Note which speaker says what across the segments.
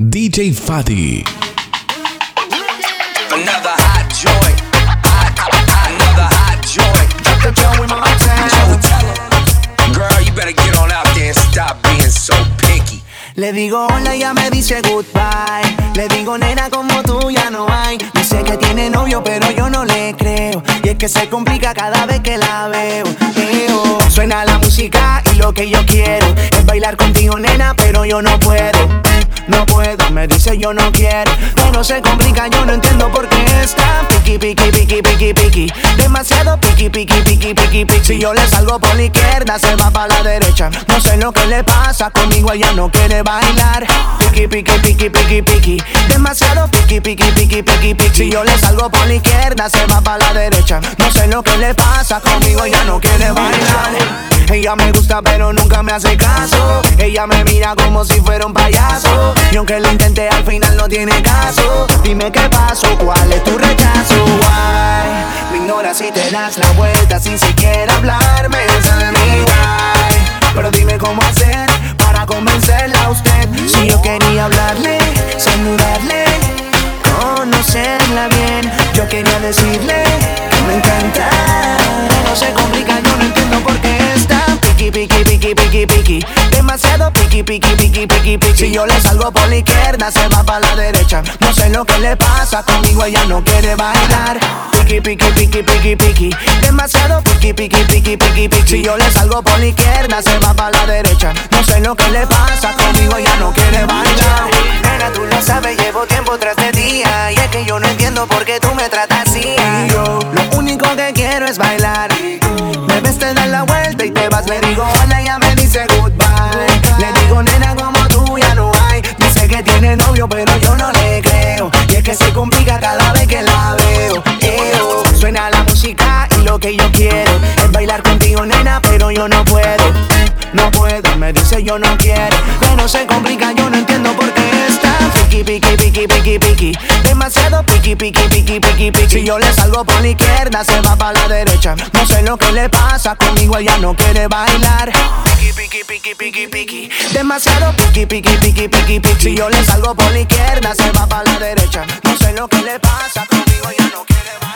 Speaker 1: DJ Fadi.
Speaker 2: Another hot joint. Another hot joint.
Speaker 3: Dr. Joe in my town.
Speaker 2: Girl, you better get on out there and stop being so picky.
Speaker 3: Le digo hola y ya me dice goodbye. Le digo nena como tú ya no hay. Dice que tiene novio pero yo no le creo. Y es que se complica cada vez que la veo. Eo. Suena la música y lo que yo quiero es bailar contigo nena pero yo no puedo. No puedo, me dice yo no quiero. Pero se complica, yo no entiendo por qué está piqui, piqui, piqui, piqui, piqui. Demasiado piqui, piqui, piqui, piqui, piqui. Si yo le salgo por la izquierda, se va para la derecha. No sé lo que le pasa conmigo, ella no quiere bailar. Piqui, piqui, piqui, piqui, piqui. Demasiado piqui, piqui, piqui, piqui, piqui. Si yo le salgo por la izquierda, se va para la derecha. No sé lo que le pasa conmigo, ella no quiere bailar. Ella me gusta pero nunca me hace caso Ella me mira como si fuera un payaso Y aunque lo intenté al final no tiene caso Dime qué pasó, cuál es tu rechazo Why? Me ignoras y te das la vuelta sin siquiera hablarme Tell me why Pero dime cómo hacer convencerla a usted. Si yo quería hablarle, saludarle Conocerla bien Yo quería decirle que me encanta. No se complica, yo no entiendo por qué está Piqui, piqui, piqui, piqui, piqui Demasiado piqui, piqui, piqui, piqui, piqui Si yo le salgo por la izquierda, se va para la derecha No sé lo que le pasa, conmigo ella no quiere bailar Piqui, piqui, piqui, piqui, piqui Demasiado piqui, piqui, piqui, piqui, piqui Si yo le salgo por la izquierda, se va para la derecha No sé lo que le pasa, conmigo ella no quiere bailar Nena, tú lo sabes, llevo tiempo tras de día Y es que yo no entiendo por qué tú me tratas así yo, lo único que quiero es bailar Me ves, te das la y te vas. Le digo hola, ella me dice goodbye Le digo nena como tú ya no hay Dice que tiene novio pero yo no le creo. Y es que se complica cada vez que la veo. Eo. Suena la música y lo que yo quiero Es bailar contigo nena pero yo no puedo. No puedo, me dice yo no quiero Pero se complica, yo no entiendo por qué Piqui, piqui, piqui, piqui, Demasiado piqui, piqui, piqui, piqui, piqui Si yo le salgo por la izquierda, se va para la derecha No sé lo que le pasa, conmigo ella no quiere bailar Piqui, piqui, piqui, piqui, piqui Demasiado piqui, piqui, piqui, piqui, piqui Si yo le salgo por la izquierda, se va para la derecha No sé lo que le pasa, conmigo ella no quiere bailar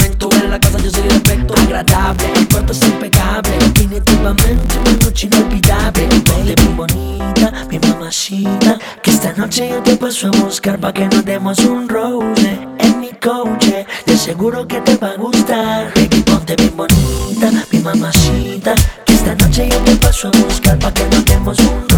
Speaker 3: momento. En la
Speaker 4: casa yo soy el efecto agradable. El cuarto es impecable. Definitivamente una noche inolvidable. Baile muy bonita, mi mamacita. Que esta noche yo te paso a buscar pa' que nos demos un rose. En mi coche, te seguro que te va a gustar. Baby, ponte bien bonita, mi mamacita. Que esta noche yo te paso a buscar pa' que nos demos un rose.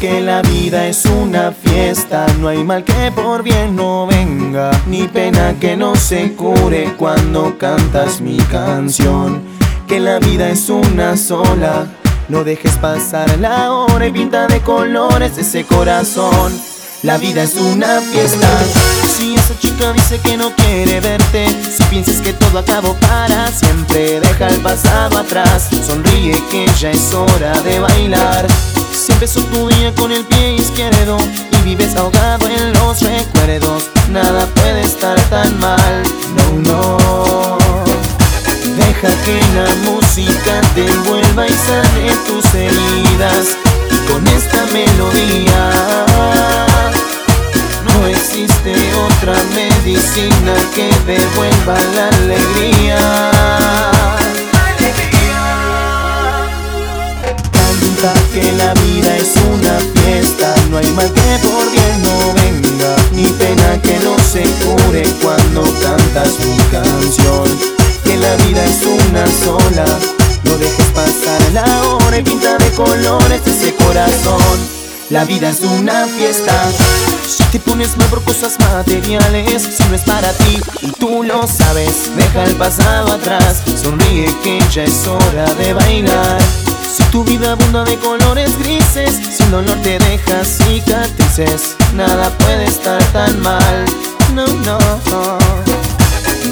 Speaker 4: que
Speaker 5: la
Speaker 6: vida es una fiesta. No hay mal que por bien no venga, ni pena que no se cure cuando cantas mi canción. Que la vida es una sola. No dejes pasar la hora y pinta de colores ese corazón. La vida es una fiesta. Si esa chica dice que no quiere verte, si piensas que todo acabó para siempre, deja el pasado atrás. Sonríe que ya es hora de bailar. Empezó tu día con el pie izquierdo y vives ahogado en los recuerdos. Nada puede estar tan mal, no, no. Deja que la música te envuelva y sane tus heridas y con esta melodía. No existe otra medicina que devuelva la alegría. Que la vida es una fiesta, no hay mal que por bien no venga, ni pena que no se cure cuando cantas mi canción que la vida es una sola. No dejes pasar la hora y pinta de colores ese corazón. La vida es una fiesta. Si te pones mal cosas materiales, si no es para ti y tú lo sabes, deja el pasado atrás. Sonríe que ya es hora de bailar. Si tu vida abunda de colores grises, sin dolor te dejas cicatrices, nada puede estar tan mal. No, no.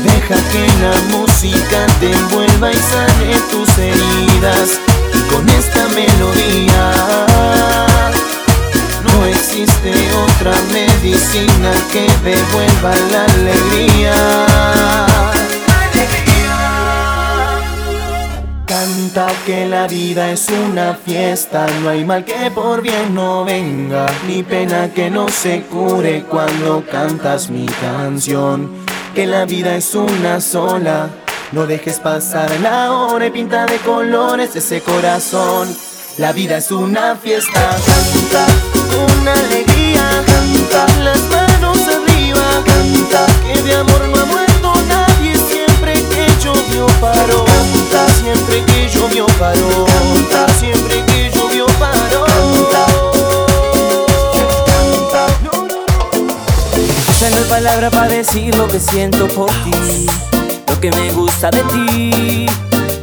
Speaker 6: Deja que la música te envuelva y sane tus heridas. Y con esta melodía no existe otra medicina que devuelva la alegría. Canta que la vida es una fiesta, no hay mal que por bien no venga, ni pena que no se cure cuando cantas mi canción que la vida es una sola. No dejes pasar la hora y pinta de colores ese corazón. La vida es una fiesta, canta con alegría, canta las manos arriba, canta que de amor no ha muerto nadie siempre que llovió paró, siempre que llovió paró, canta siempre que llovió paró.
Speaker 7: no hay palabra para decir lo que siento por ti, lo que me gusta de ti,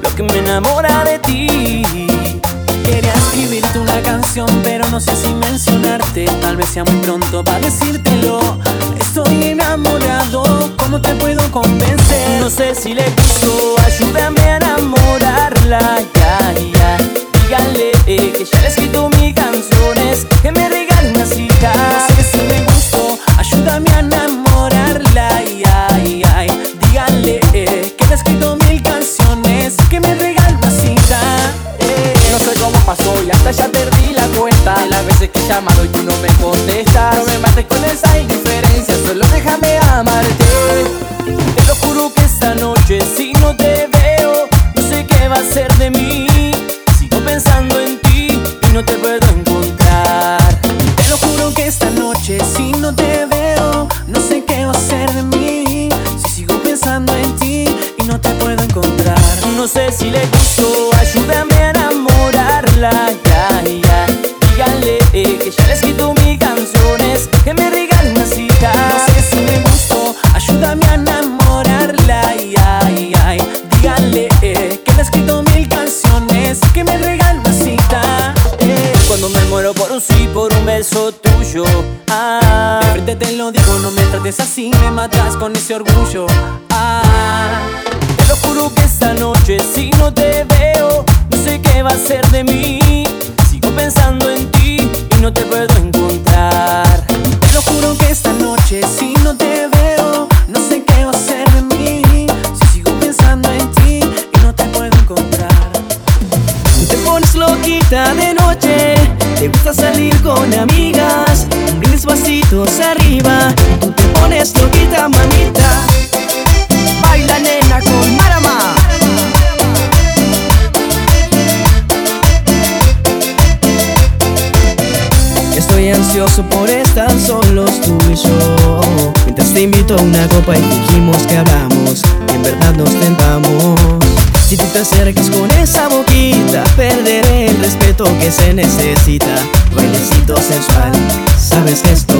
Speaker 7: lo que me enamora de ti.
Speaker 8: Quería escribirte una canción, pero no sé si mencionarte. Tal vez sea muy pronto para decírtelo. Estoy enamorado, ¿cómo te puedo convencer?
Speaker 7: No sé si le gustó, ayúdame a enamorarla. Ya, ya, díganle que ya le he escrito mis canciones, que me regale una cita. Una copa y dijimos que hablamos Y en verdad nos tentamos. Si tú te acercas con esa boquita Perderé el respeto que se necesita. Bailecito sensual Sabes que esto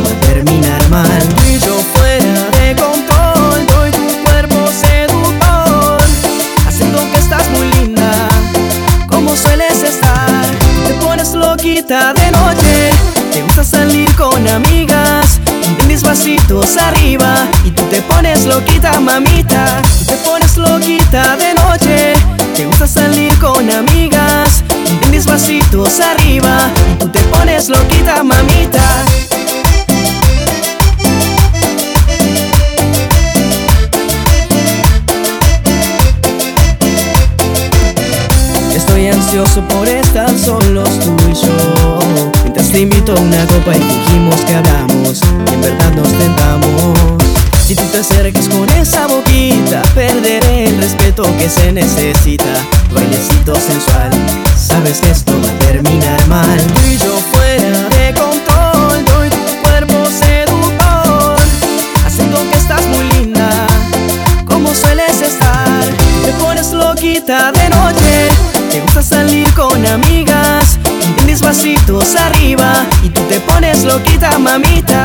Speaker 7: loca, mamita. Te pones loquita de noche. Te gusta salir con amigas. Mis vasitos arriba. Tú te pones loquita, mamita. Estoy ansioso por estar solos tú y yo. Mientras te invito a una copa y fingimos que hablamos. Y en verdad nos tentamos. Si tú te acercas con perderé el respeto que se necesita. Bailecito sensual, sabes que esto va a terminar mal. Tú y yo fuera de control, doy tu cuerpo seductor, haciendo que estás muy linda, como sueles estar. Te pones loquita de noche, te gusta salir con amigas, y tienes vasitos arriba, y tú te pones loquita, mamita.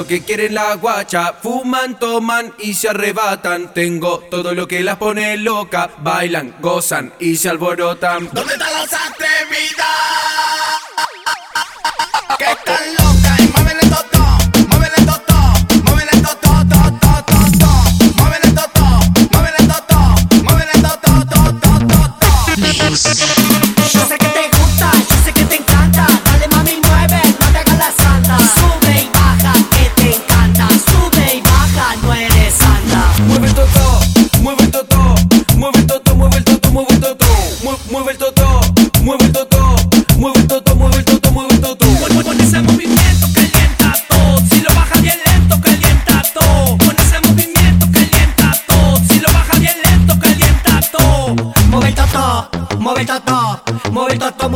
Speaker 8: lo que quieren la guacha. Fuman, toman y se arrebatan. Tengo todo lo que las pone loca. Bailan, gozan y se alborotan.
Speaker 9: ¿Dónde están
Speaker 3: los sastres?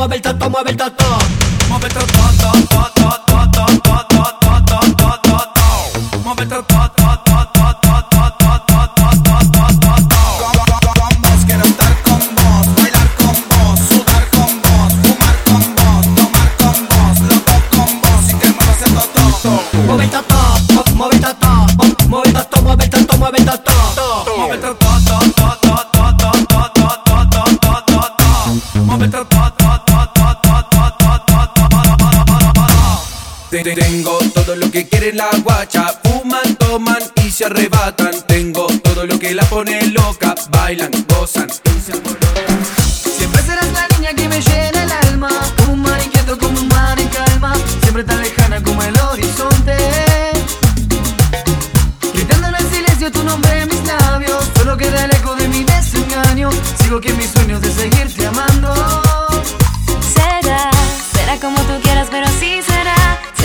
Speaker 3: mueve
Speaker 8: el toto, mueve el toto. Mueve el toto, toto, toto. Tengo todo lo que quiere la guacha. Fuman, toman y se arrebatan. Tengo todo lo que la pone loca. Bailan, gozan.
Speaker 3: Siempre serás la niña que me llena el alma. Un mar inquieto como un mar en calma. Siempre tan lejana como el horizonte. Gritando en el silencio tu nombre en mis labios. Solo queda el eco de mi desengaño. Sigo aquí en mis sueños de seguirte amando.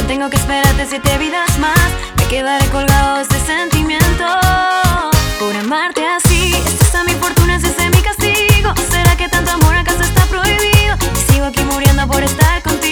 Speaker 10: Tengo que esperarte siete vidas más. Me quedaré colgado de este sentimiento. Por amarte así, esta es a
Speaker 3: mi
Speaker 10: fortuna, ese es mi castigo. ¿Será que tanto amor acaso está prohibido? Y sigo aquí muriendo por estar contigo.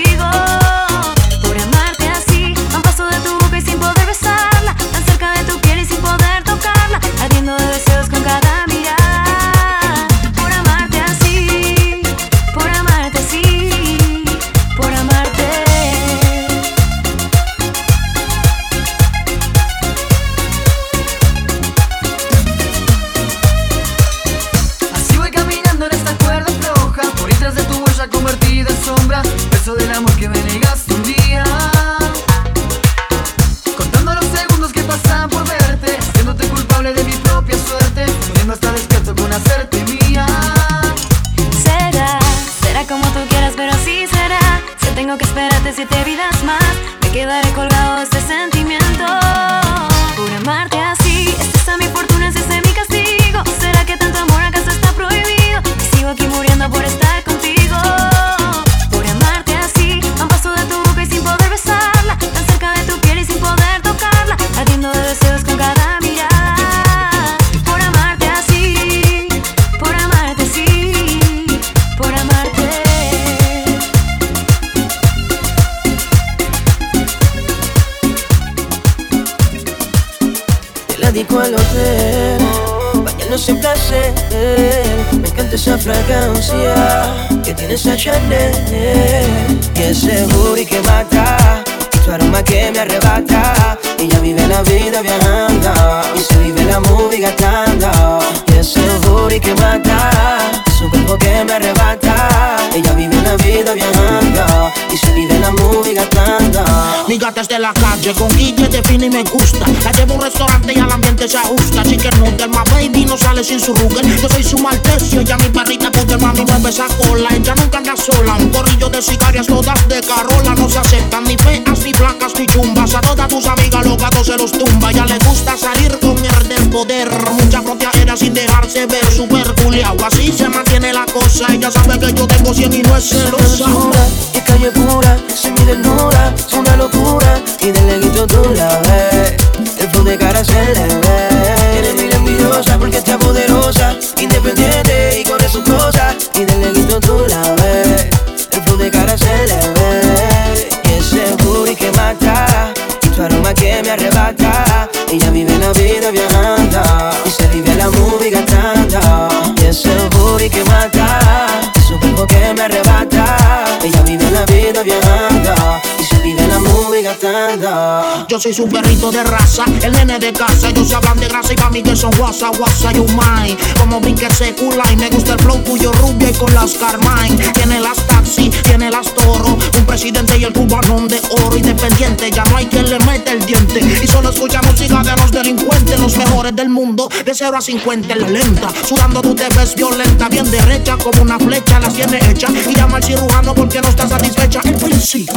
Speaker 7: su
Speaker 11: perrito de raza. El nene de casa, ellos hablan de grasa y pa' mí que son guasa, guasa, you mine. Como vi que se y me gusta el flow tuyo rubio y con las Carmine. Tiene las taxi, tiene las toro. Un presidente y el cubanón de oro independiente. Ya no hay quien le mete el diente. Y solo escucha música de los delincuentes, los mejores del mundo. De 0 a 50, la lenta. Sudando tú te ves violenta, bien derecha como una flecha. la tiene hecha y llama al cirujano porque no está satisfecha. El príncipe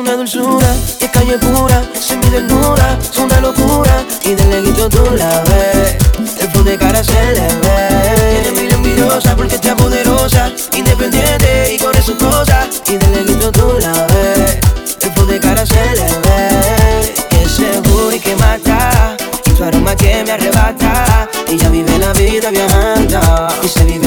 Speaker 7: una dulzura de calle pura, sin mi desnuda, es una locura y del leguito tú la ves, el flow de cara se le ve. Eres muy envidiosa porque está poderosa, independiente y con sus cosas y del leguito tú la ves, el flow de cara se le ve. Que ese y que mata, y tu aroma que me arrebata, ella vive la vida viajando y se vive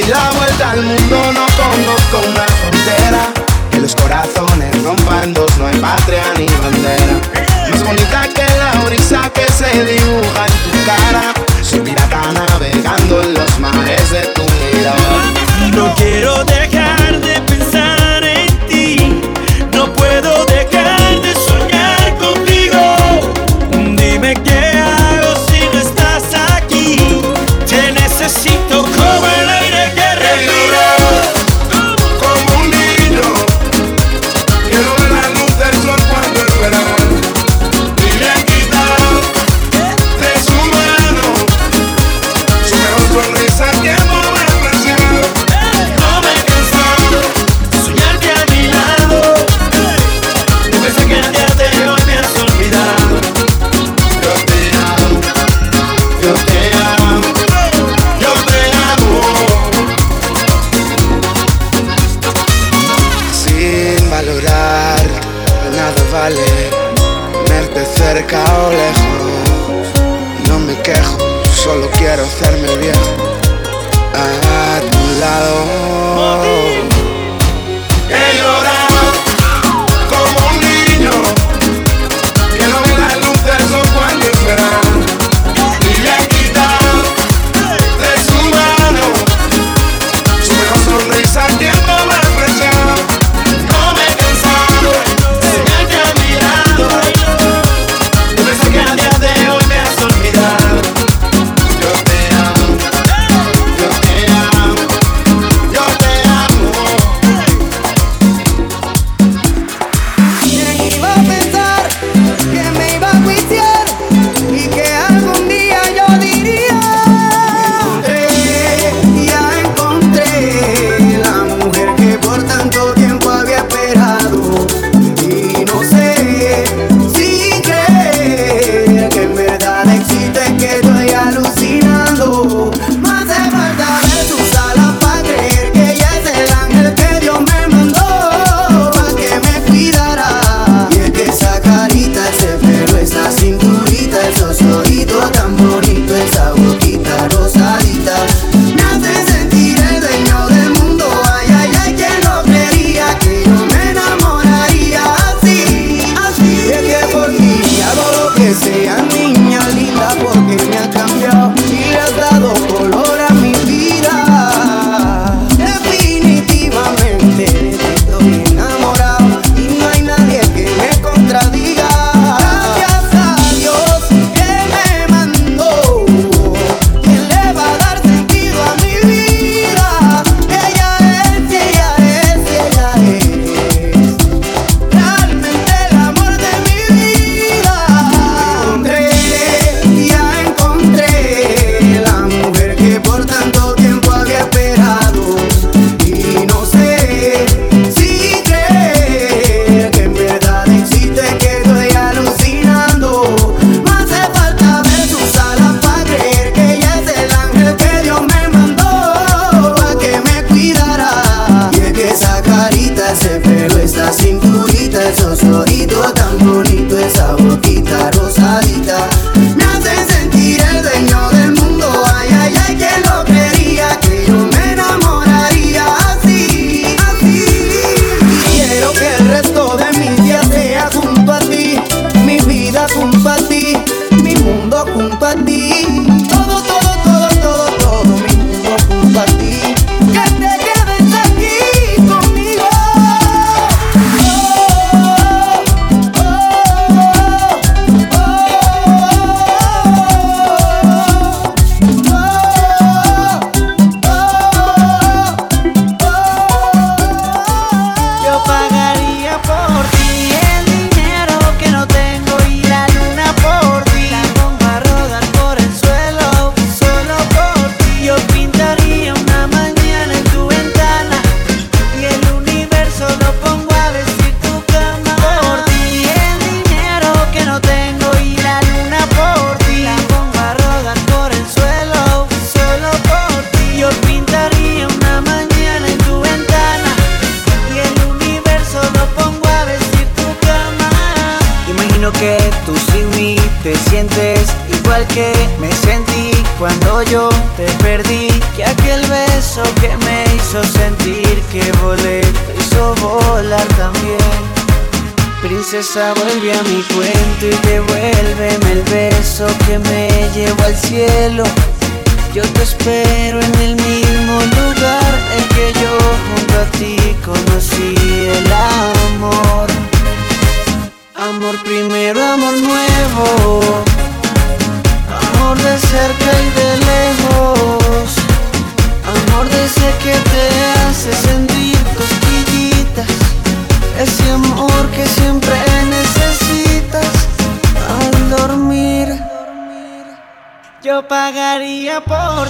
Speaker 3: di la vuelta al mundo, no conozco una frontera. Que los corazones rompan dos, no hay patria ni bandera. Más bonita que la brisa que se dibuja en tu cara. Soy pirata navegando en los mares de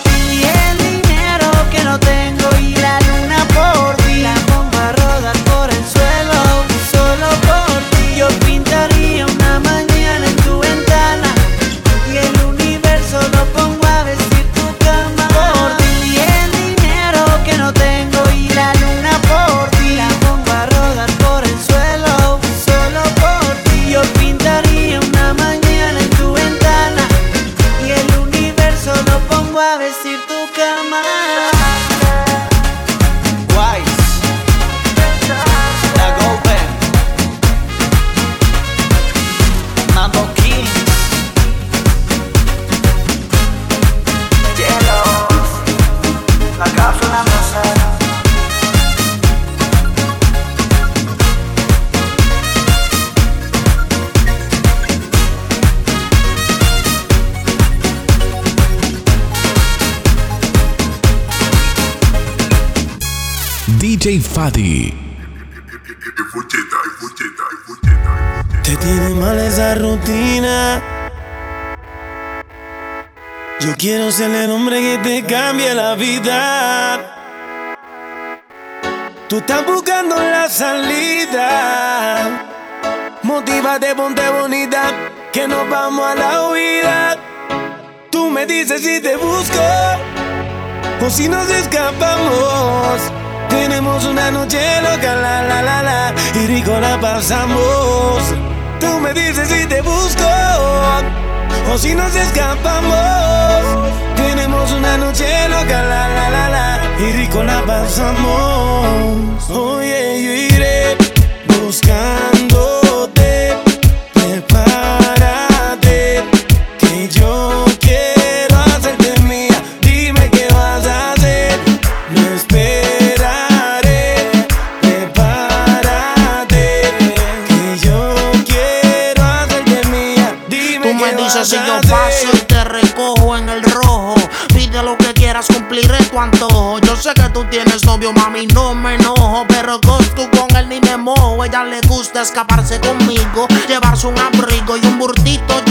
Speaker 12: ti el
Speaker 13: dinero que no tengo
Speaker 1: quiero ser el hombre que te cambie la vida. Tú estás buscando la salida. Motívate, ponte bonita, que nos vamos a la huida. Tú me dices si te busco o si nos escapamos. Tenemos una noche loca, la la la la, y rico la pasamos. Tú me dices si te busco o si nos escapamos. Tenemos una noche loca, la la la la, y rico la pasamos. Oye, yo iré buscándote.
Speaker 11: Si yo paso y te recojo en el rojo. Pide lo que quieras, cumpliré tu antojo. Yo sé que tú tienes novio, mami, no me enojo. Pero tú con él ni me mojo. Ella le gusta escaparse conmigo, llevarse un abrigo y un burtito.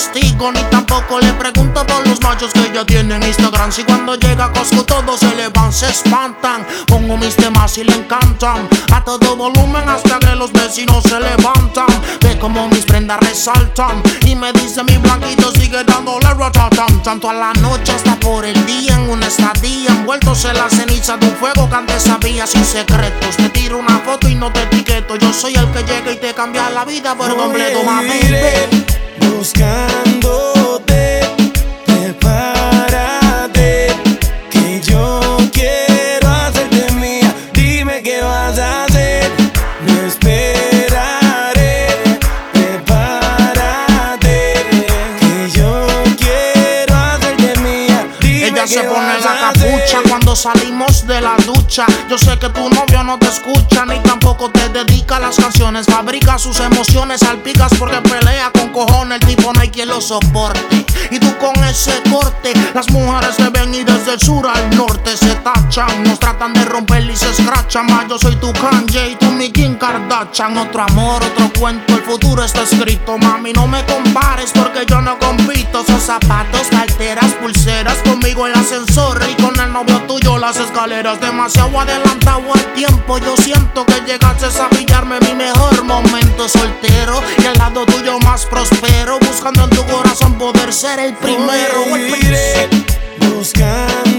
Speaker 11: Investigo, ni tampoco le pregunto por los machos que ella tiene en Instagram. Si cuando llega a Costco todos se le van, se espantan. Pongo mis temas y le encantan. A todo volumen hasta que los vecinos se levantan. Ve como mis prendas resaltan. Y me dice mi blanquito sigue dándole ratatam. Tanto a la noche hasta por el día en una estadía, envueltos en la ceniza de un fuego que antes sabía sin secretos. Te tiro una foto y no te etiqueto. Yo soy el que llega y te cambia la vida por completo, mami.
Speaker 1: Buscándote, prepárate, que yo quiero hacerte mía. Dime qué vas a hacer, no esperaré. Prepárate, que yo quiero hacerte mía. Dime
Speaker 11: Ella se pone
Speaker 1: vas
Speaker 11: la
Speaker 1: hacer.
Speaker 11: capucha cuando salimos de la ducha. Yo sé que tu novio no te escucha ni dedica las canciones. Fabrica sus emociones, salpicas porque pelea con cojones. El tipo no hay quien lo soporte. Y tú con ese corte, las mujeres te ven y desde el sur al norte se tachan. Nos tratan de romper y se escrachan. Más yo soy tu Kanye y tú mi Kim Kardashian. Otro amor, otro cuento, el futuro está escrito. Mami, no me compares porque yo no compito. Son zapatos, carteras, pulseras. Conmigo el ascensor y con el novio tuyo las escaleras. Demasiado adelantado al tiempo. Yo siento que llegaste a pillarme mi mejor momento soltero. Y al lado tuyo más prospero. Buscando en tu corazón poder ser el primero.
Speaker 1: Iré buscándote,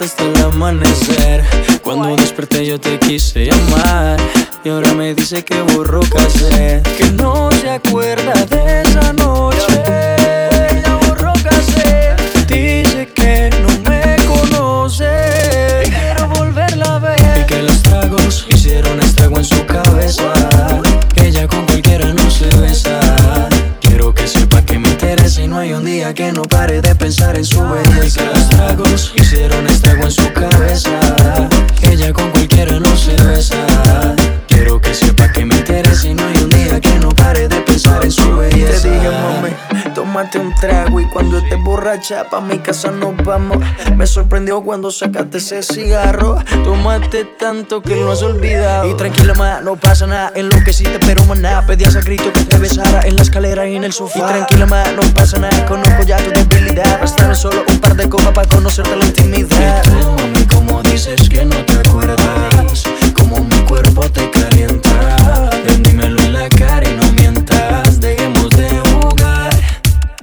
Speaker 14: hasta el amanecer. Cuando desperté yo te quise llamar Y ahora me dice que borró casé Que no se acuerda de esa noche un día que no pare de pensar en su belleza. Que los tragos hicieron estrago en su cabeza. Ella con cualquiera no se besa. Quiero que sepa que me interesa y no hay pare de pensar en su belleza.
Speaker 15: Te dije, mami, tómate un trago y cuando estés borracha pa' mi casa nos vamos. Me sorprendió cuando sacaste ese cigarro. Tomaste tanto que lo has olvidado. Y tranquila, ma, no pasa nada. En lo que hiciste, pero maná. Pedías a grito que te besara en la escalera y en el sofá. Y tranquila, ma, no pasa nada. Conozco ya tu debilidad. Bastaron solo un par de copas para conocerte la intimidad.
Speaker 14: Y tú, mami, como dices que no te acuerdas. Como mi cuerpo te calienta.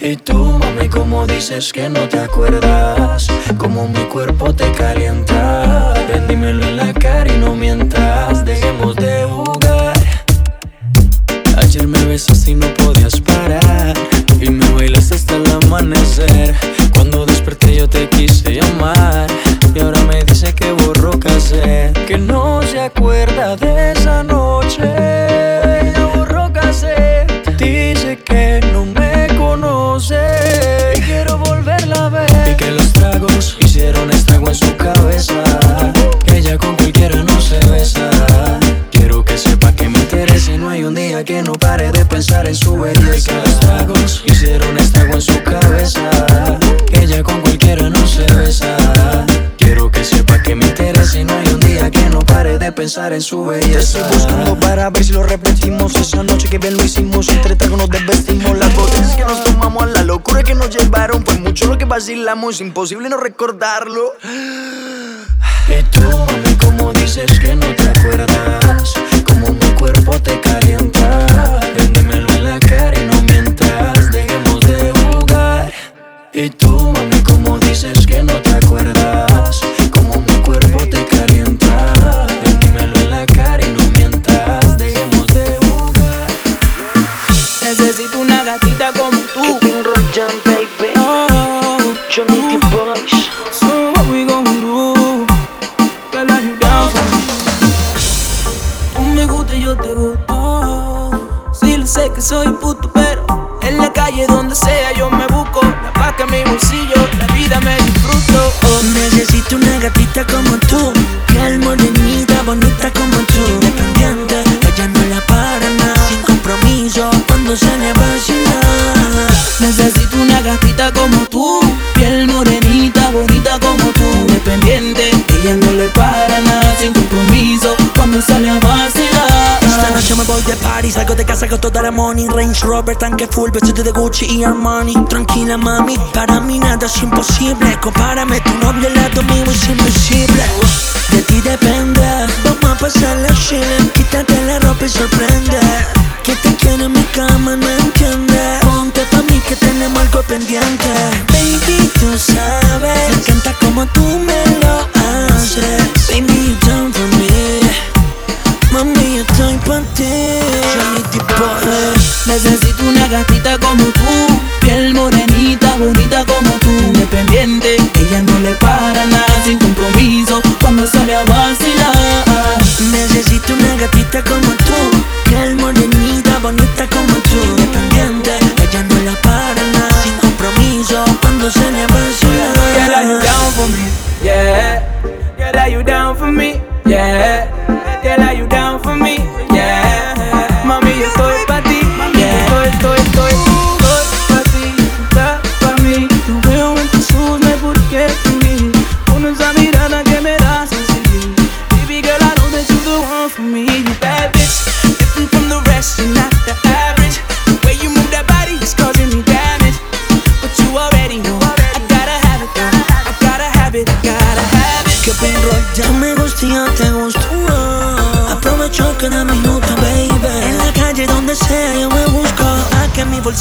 Speaker 14: Y tú, mami, como dices que no te acuerdas. Como mi cuerpo te calienta. En la cara y no mientas. Dejemos de jugar. Ayer me besaste y no podías parar. Y me bailaste hasta el amanecer. Cuando desperté yo te quise llamar. Y ahora me dice que borró casé. Que no se acuerda de esa pensar en su belleza. Los tragos hicieron estrago en su cabeza. Que ella con cualquiera no se besa. Quiero que sepa que me interesa y no hay un día que no pare de pensar en su
Speaker 15: Te
Speaker 14: belleza.
Speaker 15: estoy buscando para ver si lo repetimos Esa noche que bien lo hicimos Entre tragos nos desvestimos Las botellas que nos tomamos a la locura que nos llevaron Fue mucho lo que vacilamos Es imposible no recordarlo
Speaker 14: Y tú, mami, como dices que no te acuerdas Como mi cuerpo te calienta Cara y no
Speaker 16: Cuánto dará money, Range Rover, tanque full Vestido de Gucci y Armani. Tranquila mami, para mí nada es imposible. Compárame tu novio al lado mío es invisible De ti depende Vamos a pasar la chile Quítate la ropa y sorprende. Que te quiero en mi cama, no entiende. Ponte pa' mí que tenemos algo pendiente. Baby, tú sabes Me encanta como tú me lo haces.
Speaker 17: Necesito una gatita como tú.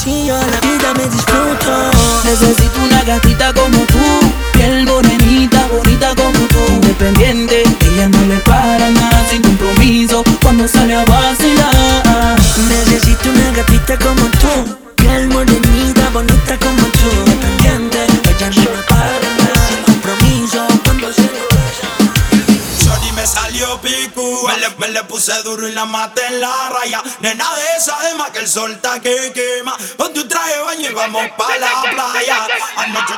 Speaker 8: así
Speaker 16: la vida me disfruto.
Speaker 17: Necesito una gatita como tú, piel morenita, bonita como tú. Independiente, ella no le para nada, sin compromiso, cuando sale a vacilar.
Speaker 16: Necesito una gatita como tú, piel morenita, bonita como tú. Independiente, ella no le para nada, sin compromiso, cuando se le
Speaker 4: Sorry, me salió pico, me le, me le puse duro y la maté en la raya. Nena de esa, además que el sol está que vamos para la playa. Anoche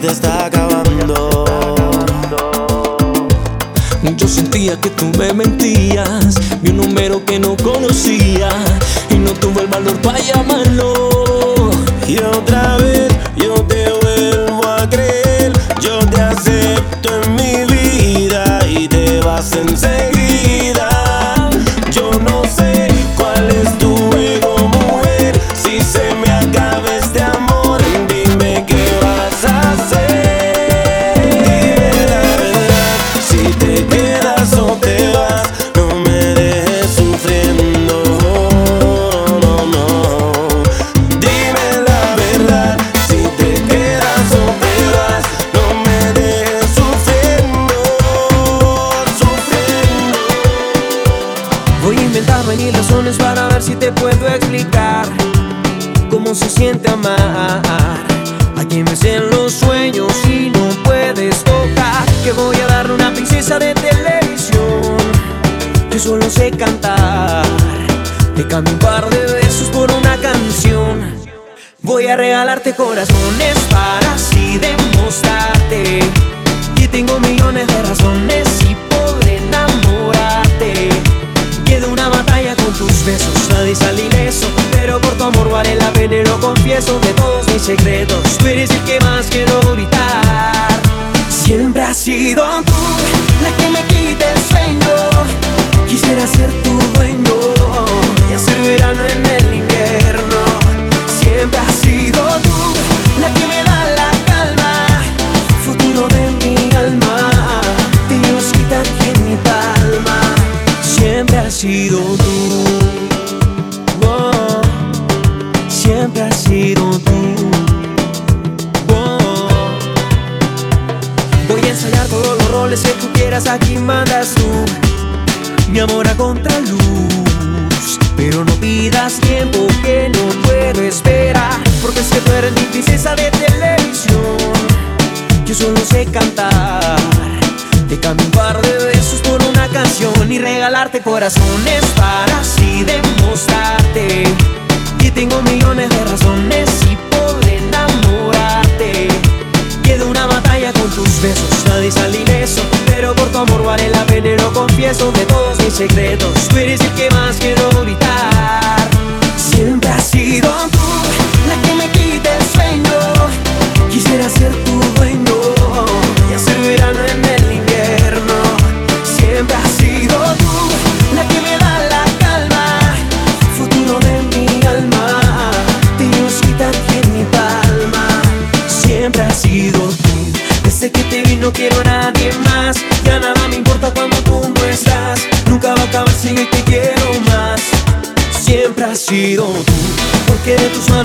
Speaker 4: te está
Speaker 7: acabando.
Speaker 1: Yo sentía que tú me mentías, vi un número que no conocía y no tuve el valor para llamarlo.
Speaker 7: Y otra vez.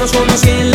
Speaker 18: somos el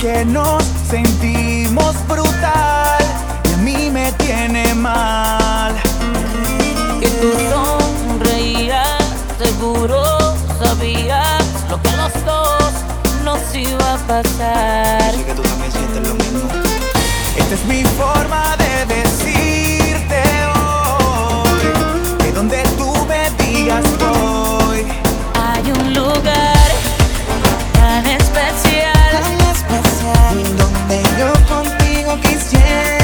Speaker 18: que
Speaker 19: nos sentimos brutal y a mí me tiene mal.
Speaker 20: Que tú sonreías, seguro sabías lo que a los dos nos iba a pasar.
Speaker 19: Yo que tú también sientes lo mismo. Esta es mi forma de
Speaker 21: decir. yeah.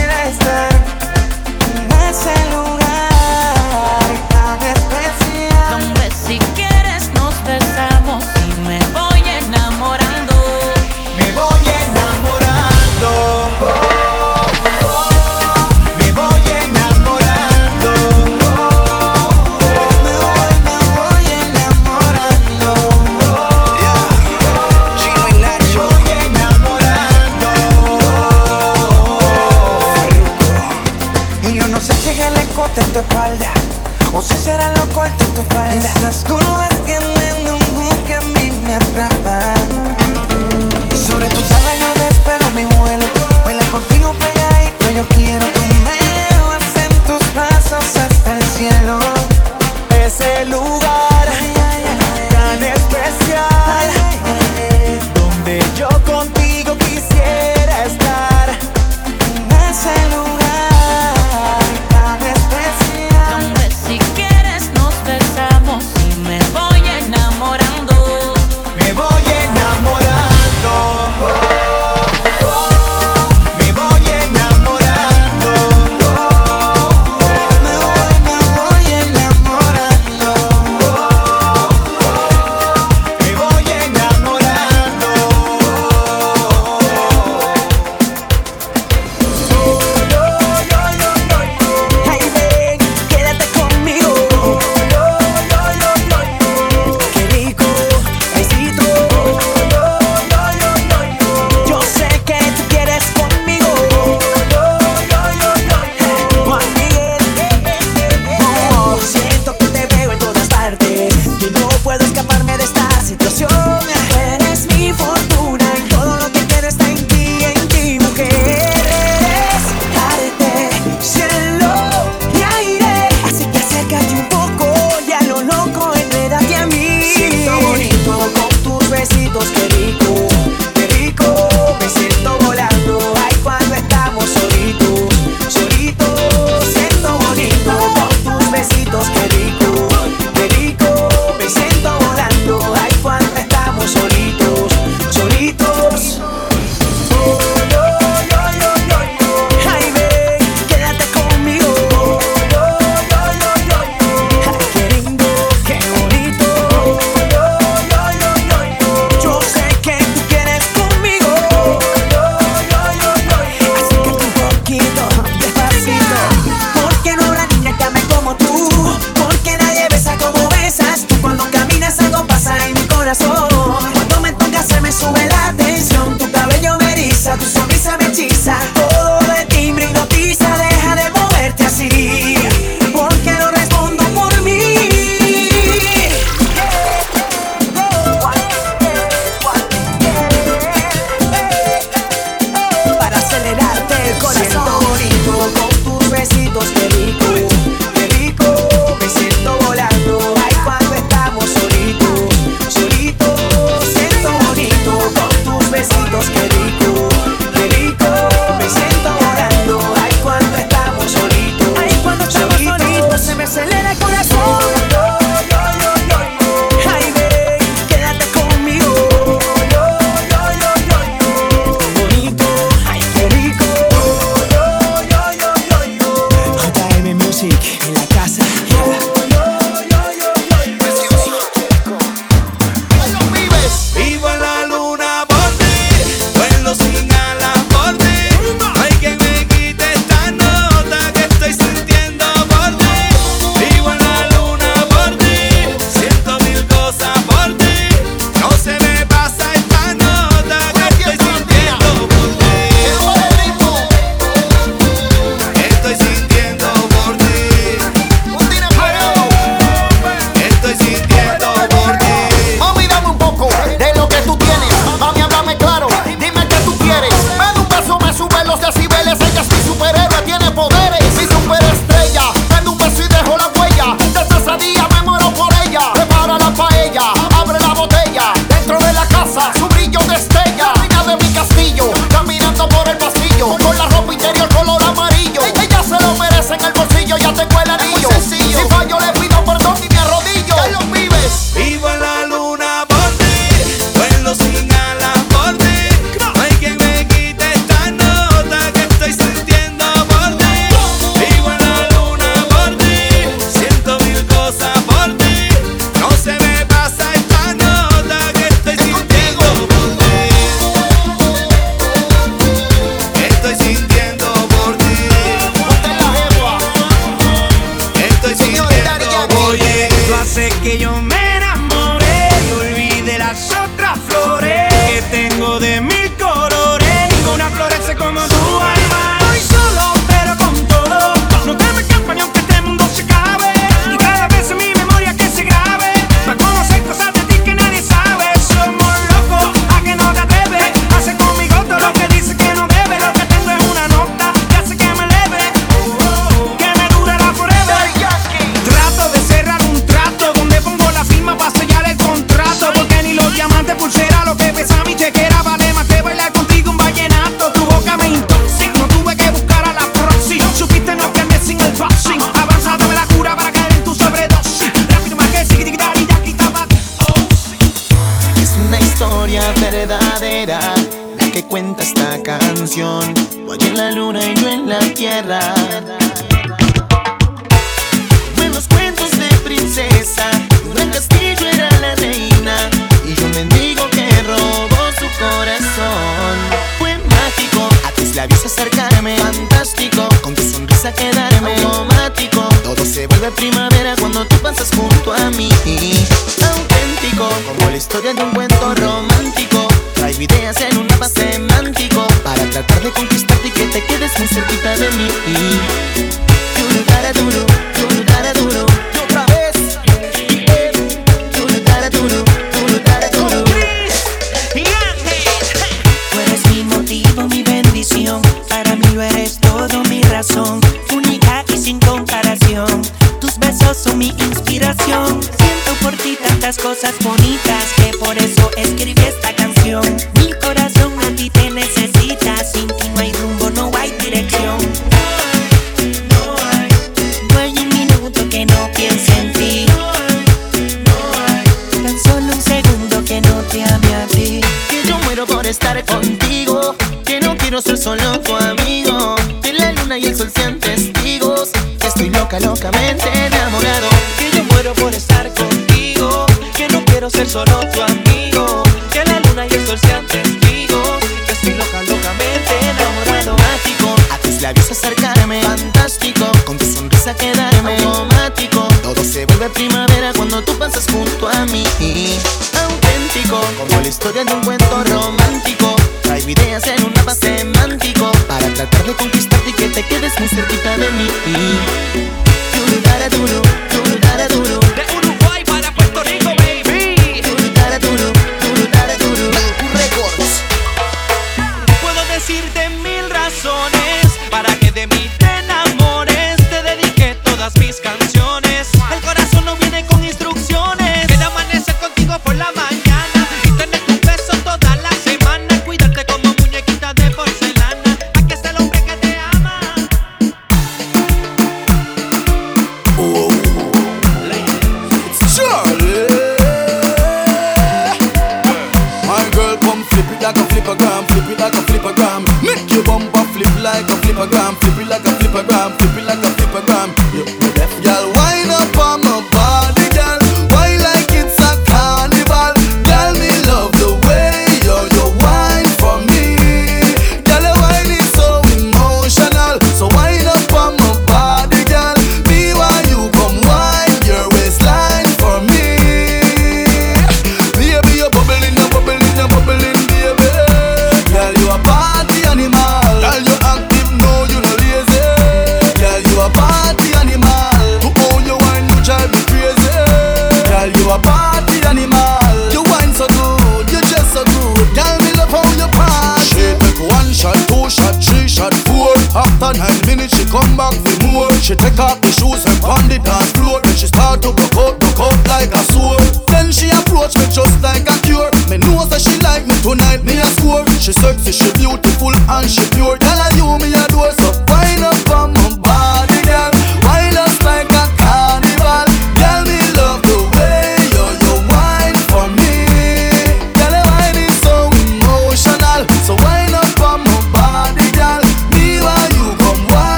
Speaker 22: flores que
Speaker 21: tengo de mí.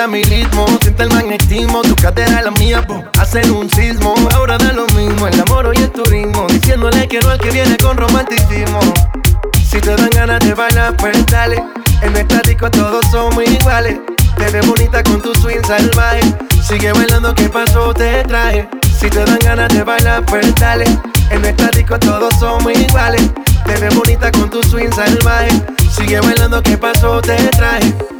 Speaker 21: Muévete a mi ritmo, siente el magnetismo. Tu cadera la mía, hacen un sismo. Ahora da lo mismo, el amor y el turismo. Diciéndole quiero al que viene con romanticismo. Si te dan ganas de bailar, pues dale.
Speaker 18: En nuestra disco todos somos iguales. Te ves bonita con tu swing salvaje. Sigue bailando, ¿qué pasó? Te traje. Si te dan ganas de bailar, pues dale. En nuestra disco todos somos iguales. Te ves bonita con tu swing salvaje. Sigue bailando, ¿qué pasó? Te traje.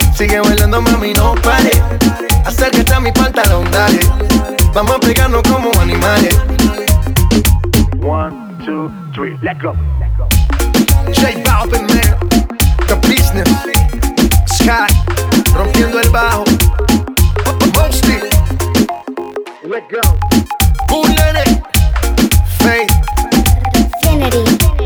Speaker 18: Sigue bailando, mami, no pare. Acércate a mi pantalón, dale. Vamos a pegarnos como animales. One, two, three, let go. J Balvin, man. The business. Sky. Rompiendo el bajo. Mosty. Let go. Bullet. Faith.
Speaker 23: Infinity.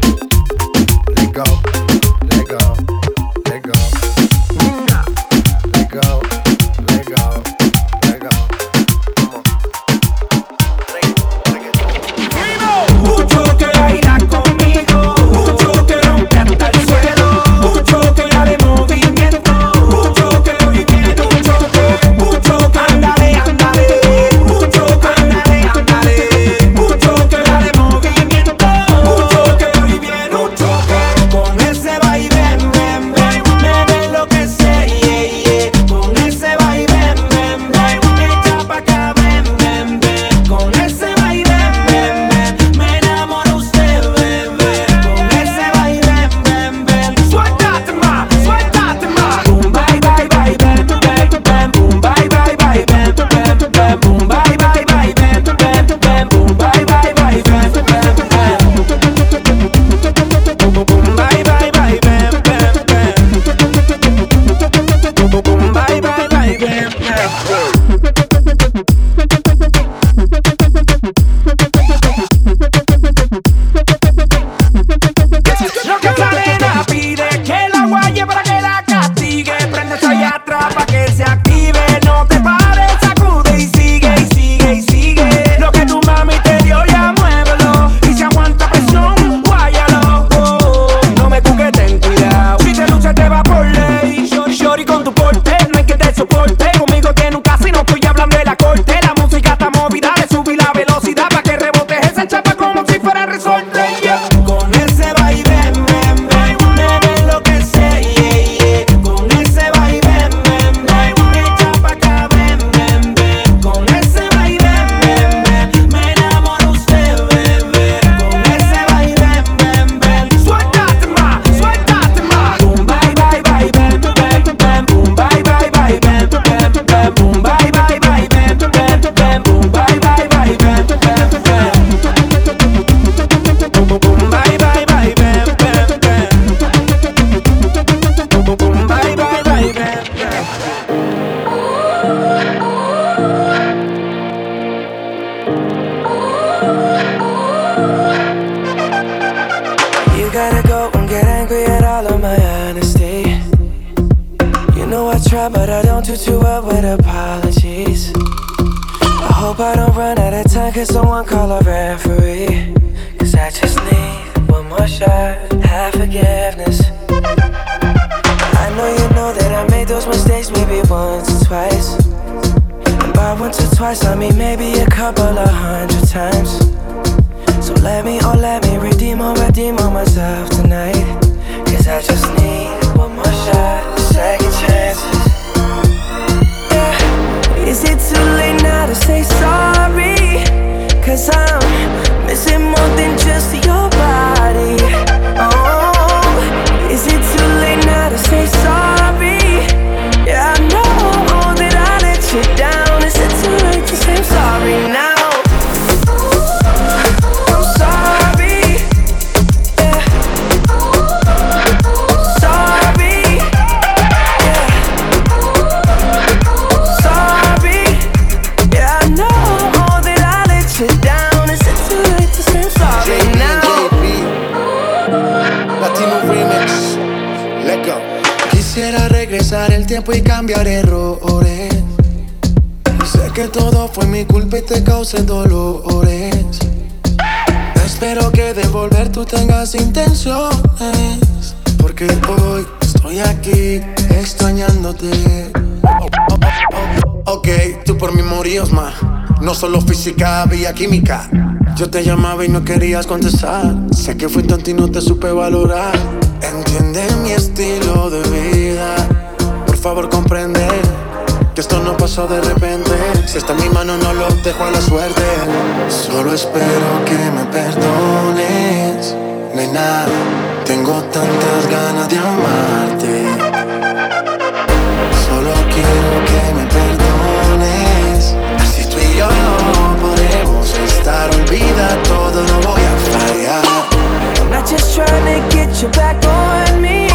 Speaker 24: Espero que de volver tú tengas intenciones. Porque hoy estoy aquí extrañándote. Ok, tú por mí morías más. No solo física, había química. Yo te llamaba y no querías contestar. Sé que fui tonto y no te supe valorar. Entiende mi estilo de vida. Por favor, comprende que esto no pasó de repente. Si está en mi mano, no lo dejo a la suerte. Solo espero que me perdones. Nena, tengo tantas ganas de amarte. Solo quiero que me perdones. Así tú y yo no podemos estar. Olvida todo, no voy a fallar.
Speaker 17: I'm not just trying to get you back on me.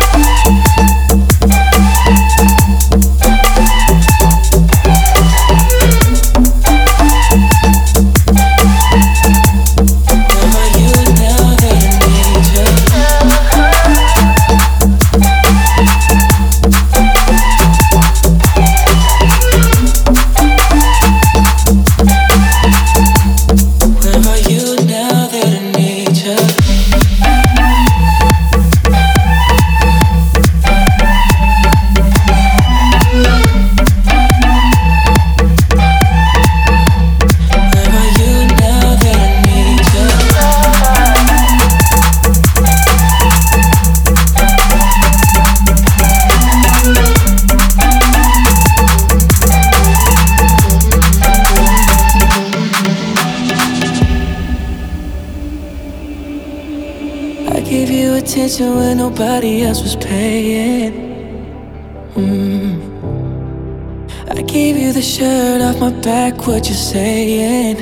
Speaker 17: Saying?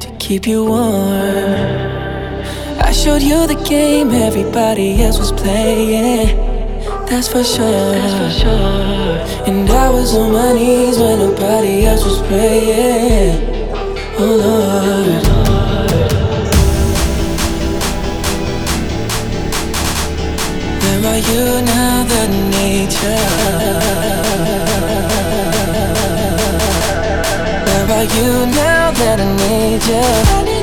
Speaker 17: To keep you warm. I showed you the game everybody else was playing. That's for sure. That's for sure. And I was on my knees when nobody else was praying. Oh Lord. Where are you now that I you? Now that I need you?